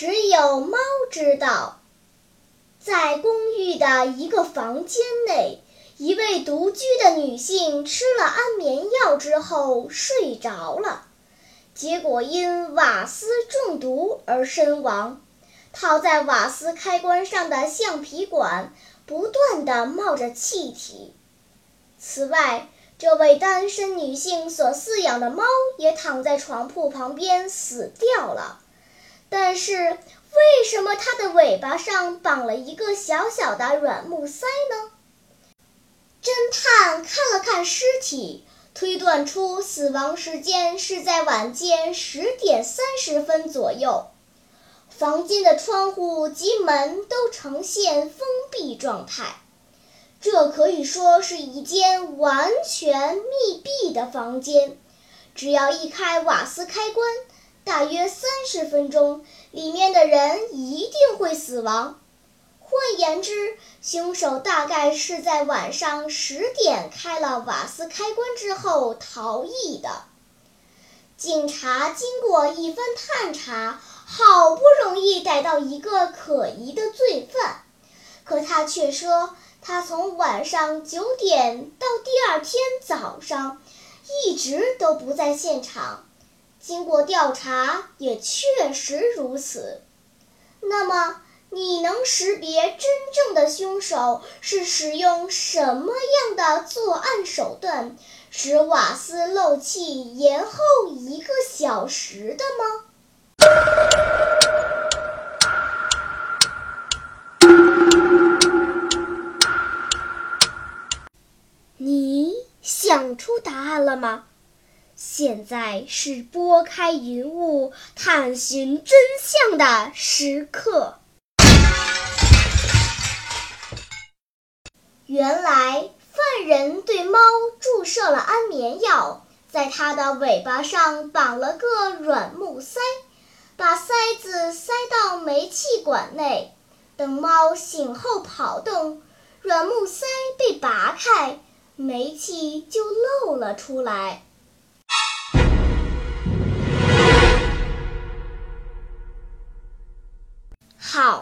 只有猫知道，在公寓的一个房间内。一位独居的女性吃了安眠药之后睡着了，结果因瓦斯中毒而身亡。套在瓦斯开关上的橡皮管不断地冒着气体。此外，这位单身女性所饲养的猫也躺在床铺旁边死掉了。但是，为什么它的尾巴上绑了一个小小的软木塞呢？侦探看了看尸体，推断出死亡时间是在晚间十点三十分左右。房间的窗户及门都呈现封闭状态，这可以说是一间完全密闭的房间。只要一开瓦斯开关，大约三十分钟，里面的人一定会死亡。换言之，凶手大概是在晚上十点开了瓦斯开关之后逃逸的。警察经过一番探查，好不容易逮到一个可疑的罪犯，可他却说他从晚上九点到第二天早上一直都不在现场。经过调查，也确实如此。那么？你能识别真正的凶手是使用什么样的作案手段，使瓦斯漏气延后一个小时的吗？你想出答案了吗？现在是拨开云雾探寻真相的时刻。原来犯人对猫注射了安眠药，在它的尾巴上绑了个软木塞，把塞子塞到煤气管内。等猫醒后跑动，软木塞被拔开，煤气就漏了出来。